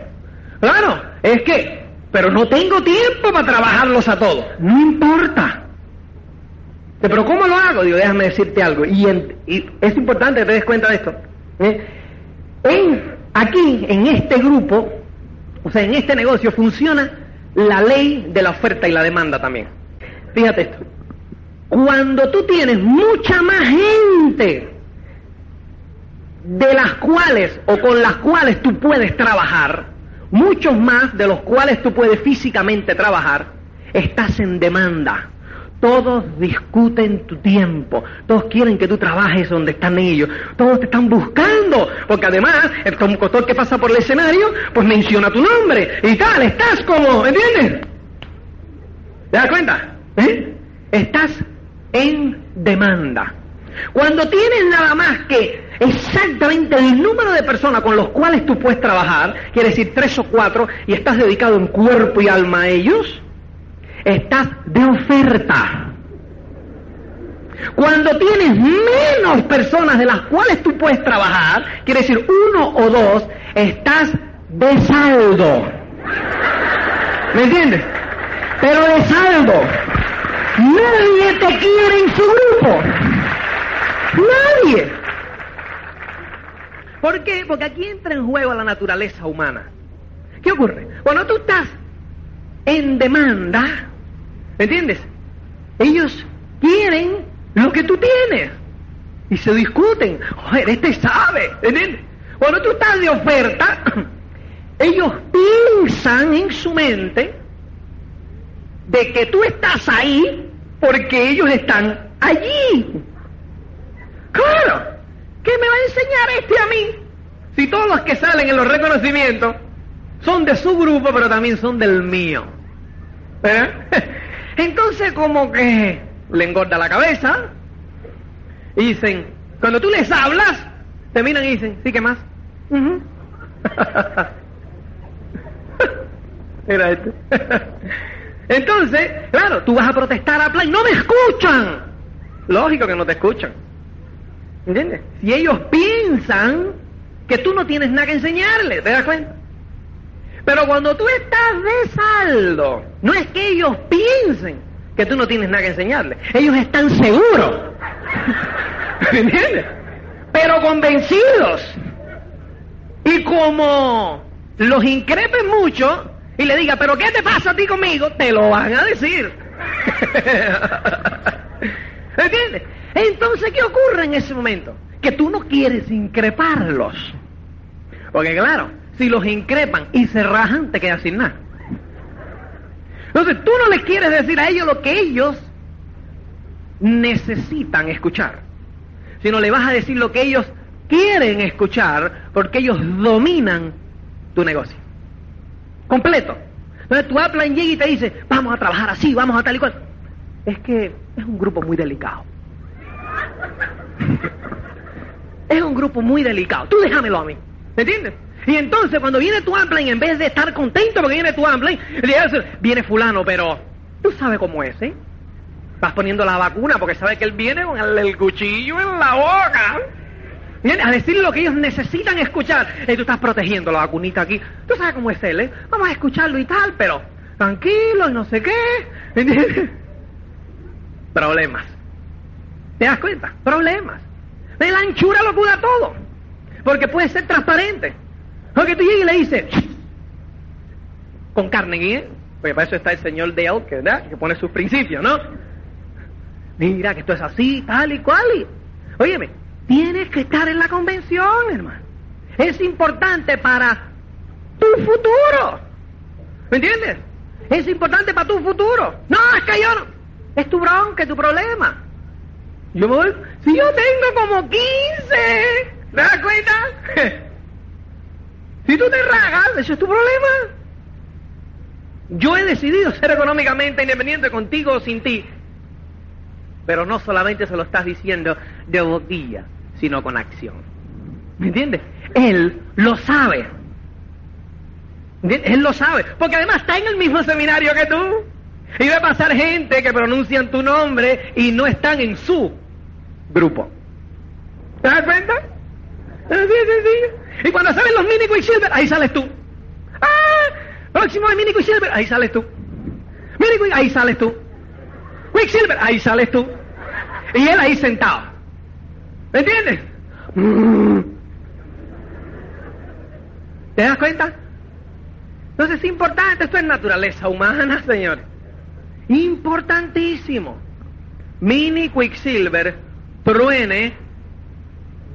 claro, es que, pero no tengo tiempo para trabajarlos a todos. No importa. Pero ¿cómo lo hago? Digo, déjame decirte algo. Y, es importante que te des cuenta de esto. ¿eh? aquí, en este grupo, o sea, en este negocio, funciona la ley de la oferta y la demanda también. Fíjate esto. Cuando tú tienes mucha más gente de las cuales o con las cuales tú puedes trabajar, muchos más de los cuales tú puedes físicamente trabajar, estás en demanda Todos discuten tu tiempo. Todos quieren que tú trabajes donde están ellos. Todos te están buscando. Porque además, el conductor que pasa por el escenario, pues menciona tu nombre y tal. Estás como, ¿entiendes? ¿Te das cuenta? ¿Eh? Estás en demanda. Cuando tienes nada más que exactamente el número de personas con los cuales tú puedes trabajar, quiere decir tres o cuatro, y estás dedicado en cuerpo y alma a ellos, estás de oferta. Cuando tienes menos personas de las cuales tú puedes trabajar, quiere decir uno o dos, estás de saldo. ¿Me entiendes? Pero de saldo. Nadie te quiere en su grupo. Nadie. ¿Por qué? Porque aquí entra en juego la naturaleza humana. ¿Qué ocurre? Cuando tú estás en demanda, ¿entiendes? Ellos quieren lo que tú tienes y se discuten. Joder, este sabe, ¿entiendes? Cuando tú estás de oferta, ellos piensan en su mente de que tú estás ahí porque ellos están allí. Claro, ¿qué me va a enseñar este a mí? Si todos los que salen en los reconocimientos son de su grupo, pero también son del mío. ¿Eh? Entonces como que le engorda la cabeza dicen, cuando tú les hablas, terminan y dicen, ¿sí qué más? Era este. Entonces, claro, tú vas a protestar a plan, no me escuchan. Lógico que no te escuchan. ¿Entiendes? Si ellos piensan que tú no tienes nada que enseñarles, ¿te das cuenta? Pero cuando tú estás de saldo, no es que ellos piensen que tú no tienes nada que enseñarles, ellos están seguros. ¿Me entiendes? Pero convencidos. Y como los increpen mucho y le diga, pero ¿qué te pasa a ti conmigo? Te lo van a decir. ¿Entiendes? Entonces, ¿qué ocurre en ese momento? Que tú no quieres increparlos. Porque claro, si los increpan y se rajan, te quedas sin nada. Entonces, tú no les quieres decir a ellos lo que ellos necesitan escuchar, sino le vas a decir lo que ellos quieren escuchar porque ellos dominan tu negocio. Completo. Entonces tu Upline llega y te dice, vamos a trabajar así, vamos a tal y cual. Es que es un grupo muy delicado. Es un grupo muy delicado. Tú déjamelo a mí. ¿Me entiendes? Y entonces cuando viene tu Upline, en vez de estar contento porque viene tu Upline, viene fulano, pero tú sabes cómo es, ¿eh? Vas poniendo la vacuna porque sabes que él viene con el, cuchillo en la boca. Viene a decir lo que ellos necesitan escuchar. Y tú estás protegiendo la vacunita aquí. Tú sabes cómo es él, ¿eh? Vamos a escucharlo y tal, pero tranquilo y no sé qué. ¿Entiendes? Problemas. ¿Te das cuenta? Problemas. De la anchura lo cura todo. Porque puede ser transparente. Porque tú llegas y le dices, con Carnegie, porque para eso está el señor Dale, que, ¿verdad? que pone sus principios, ¿no? Mira que esto es así, tal y cual. Y... Óyeme, tienes que estar en la convención, hermano. Es importante para tu futuro. ¿Me entiendes? Es importante para tu futuro. No, es que yo no. Es tu bronca, es tu problema. Yo me voy. Si yo tengo como 15, ¿te das cuenta? si tú te ragas, eso es tu problema. Yo he decidido ser económicamente independiente contigo o sin ti. Pero no solamente se lo estás diciendo de boquilla, sino con acción. ¿Me entiendes? Él lo sabe. Él lo sabe. Porque además está en el mismo seminario que tú. Y va a pasar gente que pronuncian tu nombre y no están en su grupo. ¿Te das cuenta? Así sencillo. Y cuando salen los mini Quicksilver, ahí sales tú. ¡Ah! Próximo de mini Quicksilver, ahí sales tú. Mini ahí sales tú. Quicksilver, ahí sales tú. Y él ahí sentado. ¿Me entiendes? ¿Te das cuenta? Entonces es importante, esto es naturaleza humana, señor. Importantísimo. Mini Quicksilver, truene,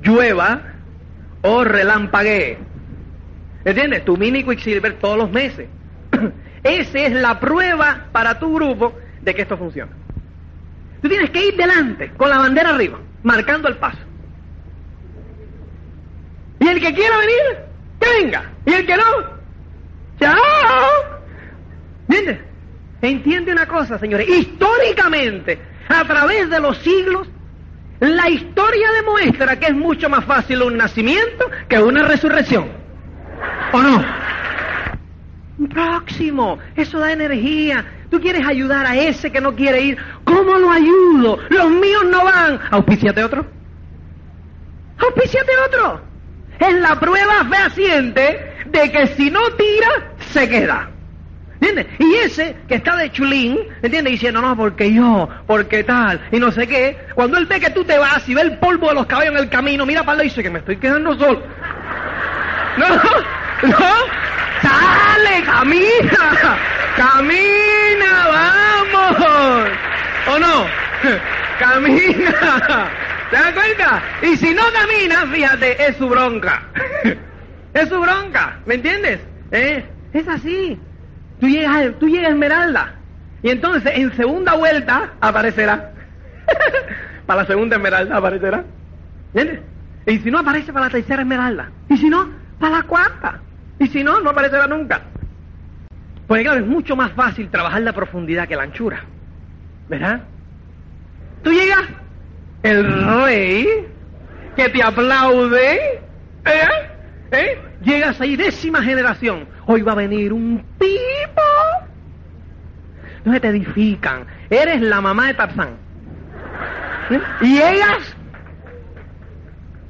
llueva o relampaguee. ¿Entiendes? Tu Mini Quicksilver todos los meses. Esa es la prueba para tu grupo de que esto funciona. Tú tienes que ir delante, con la bandera arriba, marcando el paso. Y el que quiera venir, que venga. Y el que no, chao. ¿Entiendes? Entiende una cosa, señores. Históricamente, a través de los siglos, la historia demuestra que es mucho más fácil un nacimiento que una resurrección. ¿O no? Próximo, eso da energía. Tú quieres ayudar a ese que no quiere ir. ¿Cómo lo ayudo? Los míos no van. Auspíciate otro. Auspíciate otro. Es la prueba fehaciente de que si no tira, se queda. ¿Entiendes? Y ese que está de chulín, ¿entiendes? Diciendo, no, porque yo, porque tal, y no sé qué. Cuando él ve que tú te vas y ve el polvo de los caballos en el camino, mira para él y dice que me estoy quedando solo. No, no, sale, camina, camina, vamos. ¿O no? Camina. ¿Te das cuenta? Y si no camina, fíjate, es su bronca. es su bronca, ¿me entiendes? ¿Eh? Es así. Tú llegas, tú llegas a Esmeralda. Y entonces en segunda vuelta aparecerá. para la segunda Esmeralda aparecerá. ¿Entiendes? Y si no aparece para la tercera Esmeralda. Y si no, para la cuarta. Y si no, no aparecerá nunca. Porque claro, es mucho más fácil trabajar la profundidad que la anchura. ¿Verdad? Tú llegas, el rey, que te aplaude, ¿eh? ¿Eh? Llegas ahí, décima generación. Hoy va a venir un tipo. Entonces te edifican. Eres la mamá de Tarzán. Y llegas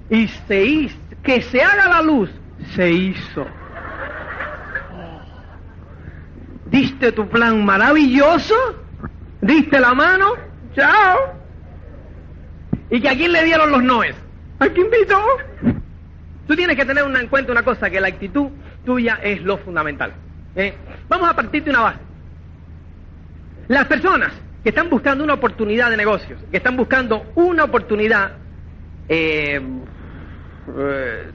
y se hizo. Que se haga la luz. Se hizo. Diste tu plan maravilloso. Diste la mano. Chao. ¿Y que a quién le dieron los noes? ¿A quién invitó? Tú tienes que tener en cuenta una cosa, que la actitud tuya es lo fundamental. ¿eh? Vamos a partir de una base. Las personas que están buscando una oportunidad de negocios, que están buscando una oportunidad eh, eh,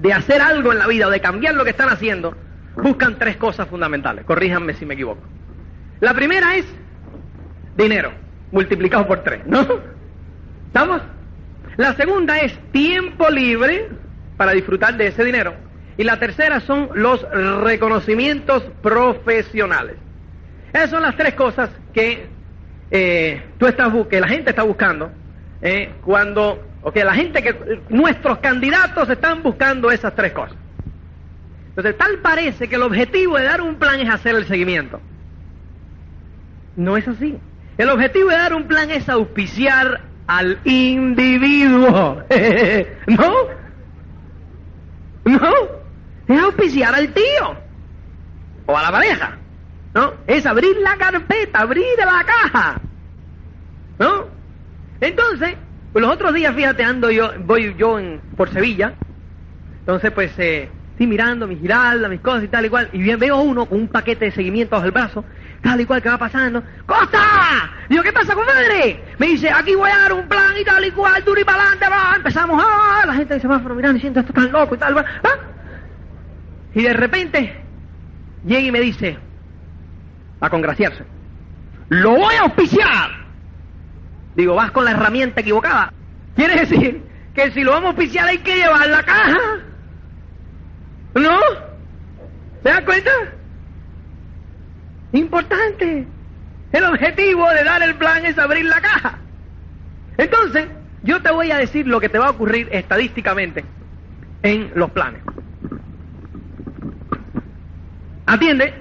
de hacer algo en la vida o de cambiar lo que están haciendo, buscan tres cosas fundamentales. Corríjanme si me equivoco. La primera es dinero, multiplicado por tres, ¿no? ¿Estamos? La segunda es tiempo libre para disfrutar de ese dinero. Y la tercera son los reconocimientos profesionales. Esas son las tres cosas que eh, tú estás que la gente está buscando eh, cuando, o que la gente que nuestros candidatos están buscando esas tres cosas. Entonces, tal parece que el objetivo de dar un plan es hacer el seguimiento. No es así. El objetivo de dar un plan es auspiciar al individuo. ¿No? ¿No? Es auspiciar al tío. O a la pareja. ¿No? Es abrir la carpeta, abrir la caja. ¿No? Entonces, los otros días, fíjate, ando yo, voy yo en, por Sevilla. Entonces, pues, eh, estoy mirando mis giraldas, mis cosas y tal y cual. Y bien, veo uno con un paquete de seguimiento bajo el brazo, tal y cual que va pasando. ¡Costa! Digo, ¿qué pasa, compadre? Me dice, aquí voy a dar un plan y tal y cual, duro y para va. Empezamos, ¡ah! La gente dice, semáforo mirando y siento esto tan loco y tal, ¿va? ¿ah? Y de repente, llega y me dice, a congraciarse, ¡lo voy a auspiciar! Digo, vas con la herramienta equivocada. Quiere decir que si lo vamos a auspiciar hay que llevar la caja. ¿No? ¿Se dan cuenta? Importante. El objetivo de dar el plan es abrir la caja. Entonces, yo te voy a decir lo que te va a ocurrir estadísticamente en los planes. Atiende.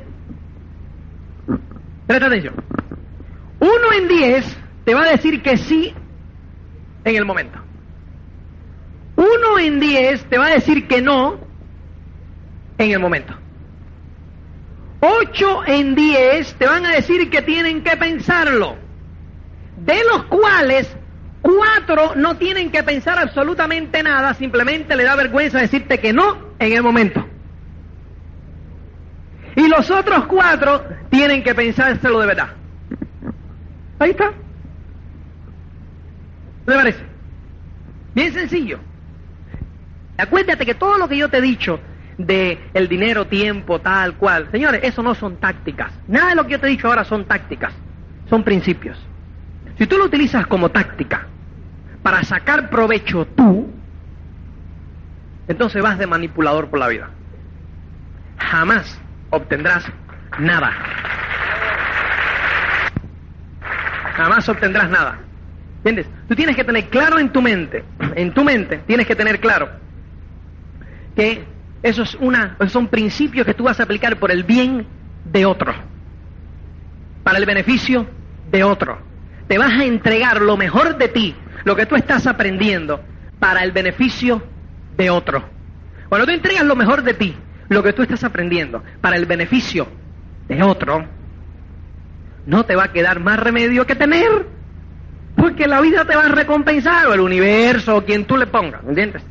Presta atención. Uno en diez te va a decir que sí en el momento. Uno en diez te va a decir que no en el momento. Ocho en diez te van a decir que tienen que pensarlo. De los cuales cuatro no tienen que pensar absolutamente nada, simplemente le da vergüenza decirte que no en el momento. Y los otros cuatro tienen que pensárselo de verdad. Ahí está. ¿No te parece? Bien sencillo. Acuérdate que todo lo que yo te he dicho de el dinero, tiempo, tal cual, señores, eso no son tácticas. Nada de lo que yo te he dicho ahora son tácticas, son principios. Si tú lo utilizas como táctica para sacar provecho tú, entonces vas de manipulador por la vida. Jamás obtendrás nada. Jamás obtendrás nada. ¿Entiendes? Tú tienes que tener claro en tu mente, en tu mente tienes que tener claro que eso es una, son principios que tú vas a aplicar por el bien de otro, para el beneficio de otro. Te vas a entregar lo mejor de ti, lo que tú estás aprendiendo, para el beneficio de otro. Cuando tú entregas lo mejor de ti, lo que tú estás aprendiendo, para el beneficio de otro, no te va a quedar más remedio que tener, porque la vida te va a recompensar, o el universo, o quien tú le pongas, ¿me entiendes?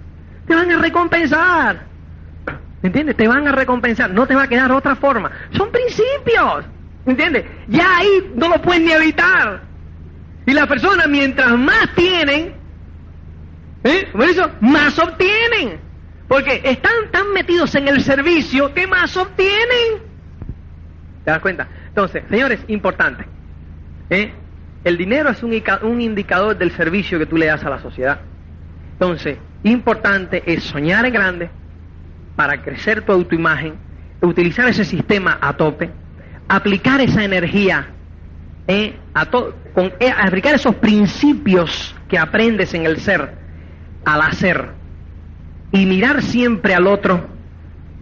Te van a recompensar. ¿Me entiendes? Te van a recompensar, no te va a quedar otra forma. Son principios, ¿me entiendes? Ya ahí no lo pueden ni evitar. Y las personas mientras más tienen, ¿eh? Por eso, más obtienen. Porque están tan metidos en el servicio que más obtienen. ¿Te das cuenta? Entonces, señores, importante. ¿eh? El dinero es un, un indicador del servicio que tú le das a la sociedad. Entonces, importante es soñar en grande, para crecer tu autoimagen, utilizar ese sistema a tope, aplicar esa energía, eh, a con, eh, aplicar esos principios que aprendes en el ser al hacer y mirar siempre al otro,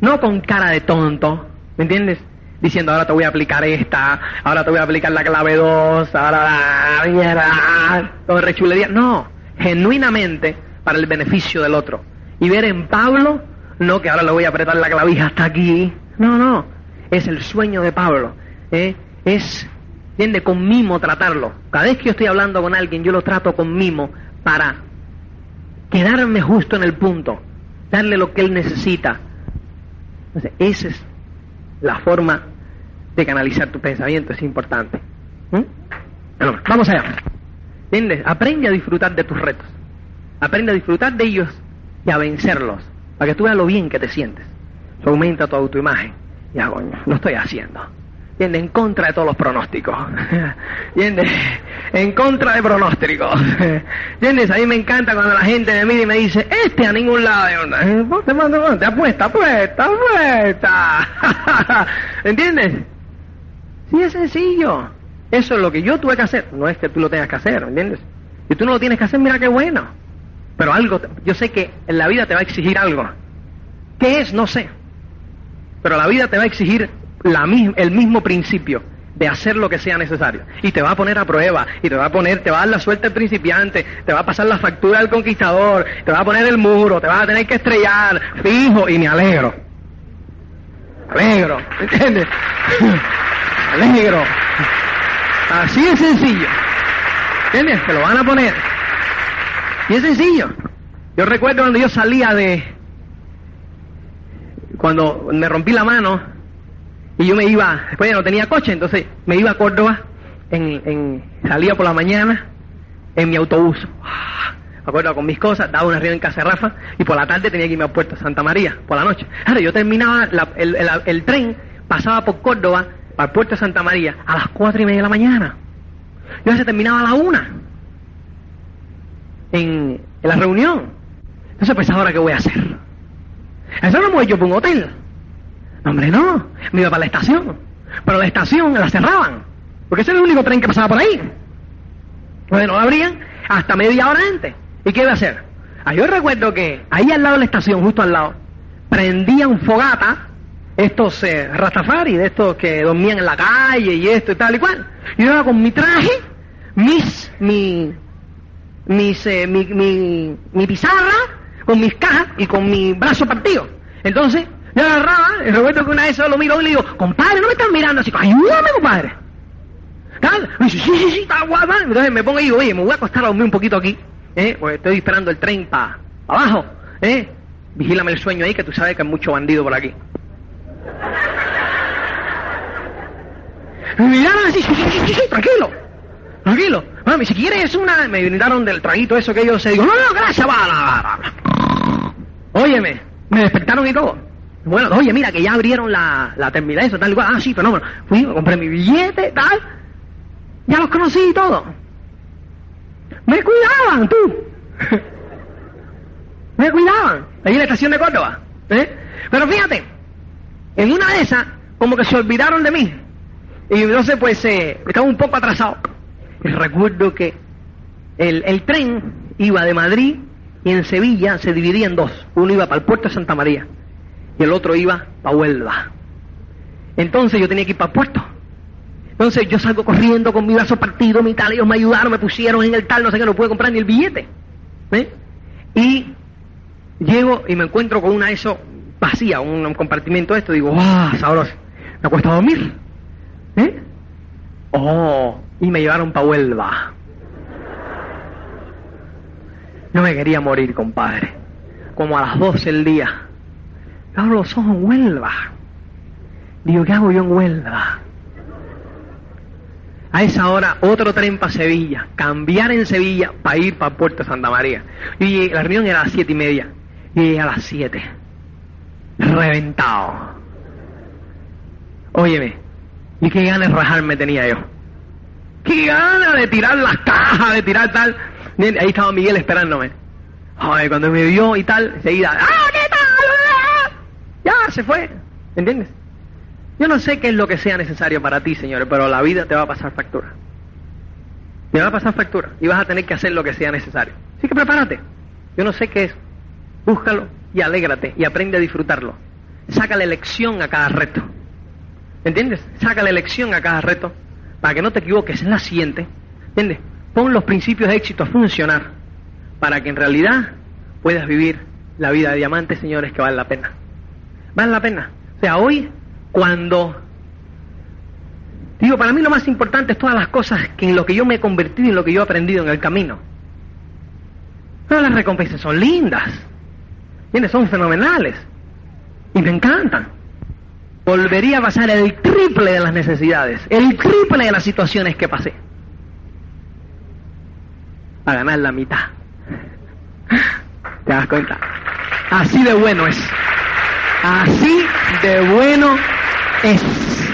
no con cara de tonto, ¿me entiendes? Diciendo, ahora te voy a aplicar esta, ahora te voy a aplicar la clave 2, ahora la mierda, todo rechulería. No, genuinamente para el beneficio del otro. Y ver en Pablo no que ahora le voy a apretar la clavija hasta aquí. No, no. Es el sueño de Pablo. ¿eh? Es, ¿entiende? Con mimo tratarlo. Cada vez que yo estoy hablando con alguien, yo lo trato con mimo para quedarme justo en el punto. Darle lo que él necesita. Entonces, esa es la forma de canalizar tu pensamiento. Es importante. ¿Mm? Vamos allá. ¿Entiendes? Aprende a disfrutar de tus retos. Aprende a disfrutar de ellos y a vencerlos para que tú veas lo bien que te sientes. Eso aumenta tu autoimagen. Ya, coño, lo estoy haciendo. ¿Entiendes? En contra de todos los pronósticos. ¿Entiendes? En contra de pronósticos. ¿Entiendes? A mí me encanta cuando la gente me mira y me dice, este a ningún lado. Te mando, te apuesta, apuesta, apuesta. ¿Entiendes? Sí, es sencillo. Eso es lo que yo tuve que hacer. No es que tú lo tengas que hacer, ¿entiendes? Si tú no lo tienes que hacer, mira qué bueno. Pero algo, yo sé que en la vida te va a exigir algo. ¿Qué es? No sé. Pero la vida te va a exigir el mismo principio de hacer lo que sea necesario. Y te va a poner a prueba, y te va a poner, te va a dar la suerte al principiante, te va a pasar la factura del conquistador, te va a poner el muro, te vas a tener que estrellar, fijo, y me alegro. alegro, ¿entiendes? alegro. Así es sencillo. ¿Entiendes? Te lo van a poner. Y es sencillo. Yo recuerdo cuando yo salía de... Cuando me rompí la mano y yo me iba, después no tenía coche, entonces me iba a Córdoba, en, salía por la mañana en mi autobús. Me acuerdo con mis cosas, daba una reunión en casa Rafa y por la tarde tenía que irme a Puerto Santa María, por la noche. Ahora yo terminaba, el, el, tren pasaba por Córdoba para Puerto Santa María a las cuatro y media de la mañana. Yo se terminaba a la una en, la reunión. Entonces, pues ahora qué voy a hacer. Eso no me voy yo por un hotel. hombre, no. Me iba para la estación. Pero la estación la cerraban. Porque ese era el único tren que pasaba por ahí. Entonces no abrían hasta media hora antes. ¿Y qué iba a hacer? Ah, yo recuerdo que ahí al lado de la estación, justo al lado, prendían fogata estos eh, rastafari, de estos que dormían en la calle y esto y tal y cual. Yo iba con mi traje, mis, mi, mis, eh, mi, mi, mi, pizarra, con mis cajas y con mi brazo partido. Entonces, yo agarraba, y recuerdo que una vez lo miro y le digo, compadre, no me están mirando así, ayúdame, compadre. Me dice, sí, sí, sí, está guapa. Entonces me pongo y digo, oye, me voy a acostar a dormir un poquito aquí, ¿eh? Porque estoy esperando el tren para abajo, ¿eh? Vigílame el sueño ahí, que tú sabes que hay mucho bandido por aquí. Me miraron así, sí, sí, sí, sí, tranquilo, tranquilo. Mami, si quieres una... Me brindaron del traguito eso que yo se digo, no, no, gracias, va, Óyeme, me despertaron y todo. Bueno, oye, mira, que ya abrieron la, la terminal, eso, tal y cual. Ah, sí, fenómeno. Fui, compré mi billete, tal. Ya los conocí y todo. Me cuidaban, tú. Me cuidaban. Ahí en la estación de Córdoba. ¿eh? Pero fíjate, en una de esas, como que se olvidaron de mí. Y entonces, pues, eh, estaba un poco atrasado. Recuerdo que el, el tren iba de Madrid y en Sevilla se dividía en dos. Uno iba para el puerto de Santa María y el otro iba para Huelva. Entonces yo tenía que ir para el puerto. Entonces yo salgo corriendo con mi brazo partido, mi tal, ellos me ayudaron, me pusieron en el tal, no sé qué, no pude comprar ni el billete. ¿eh? Y llego y me encuentro con una eso vacía, un, un compartimento de esto, digo, ¡ah, sabroso! Me acuesto a dormir. ¿Eh? Oh, y me llevaron para Huelva. No me quería morir, compadre. Como a las 12 del día. Yo abro los ojos en Huelva. Digo, ¿qué hago yo en Huelva? A esa hora, otro tren para Sevilla. Cambiar en Sevilla para ir para Puerto Santa María. Y la reunión era a las siete y media. Y a las siete. Reventado. Óyeme, ¿y qué ganas de rajarme tenía yo? ¿Qué ganas de tirar las cajas, de tirar tal? Ahí estaba Miguel esperándome. Ay, cuando me vio y tal, enseguida, ¡ah, qué tal! Ya, se fue. ¿Entiendes? Yo no sé qué es lo que sea necesario para ti, señores, pero la vida te va a pasar factura. Te va a pasar factura y vas a tener que hacer lo que sea necesario. Así que prepárate. Yo no sé qué es. Búscalo y alégrate y aprende a disfrutarlo. Sácale lección a cada reto. ¿Entiendes? Sácale lección a cada reto para que no te equivoques en la siguiente. ¿Entiendes? Pon los principios de éxito a funcionar para que en realidad puedas vivir la vida de diamante, señores, que vale la pena. Vale la pena. O sea, hoy, cuando... Digo, para mí lo más importante es todas las cosas que en lo que yo me he convertido y en lo que yo he aprendido en el camino. Todas las recompensas son lindas. ¿Entiendes? Son fenomenales. Y me encantan. Volvería a pasar el triple de las necesidades, el triple de las situaciones que pasé. A ganar la mitad. ¿Te das cuenta? Así de bueno es. Así de bueno es.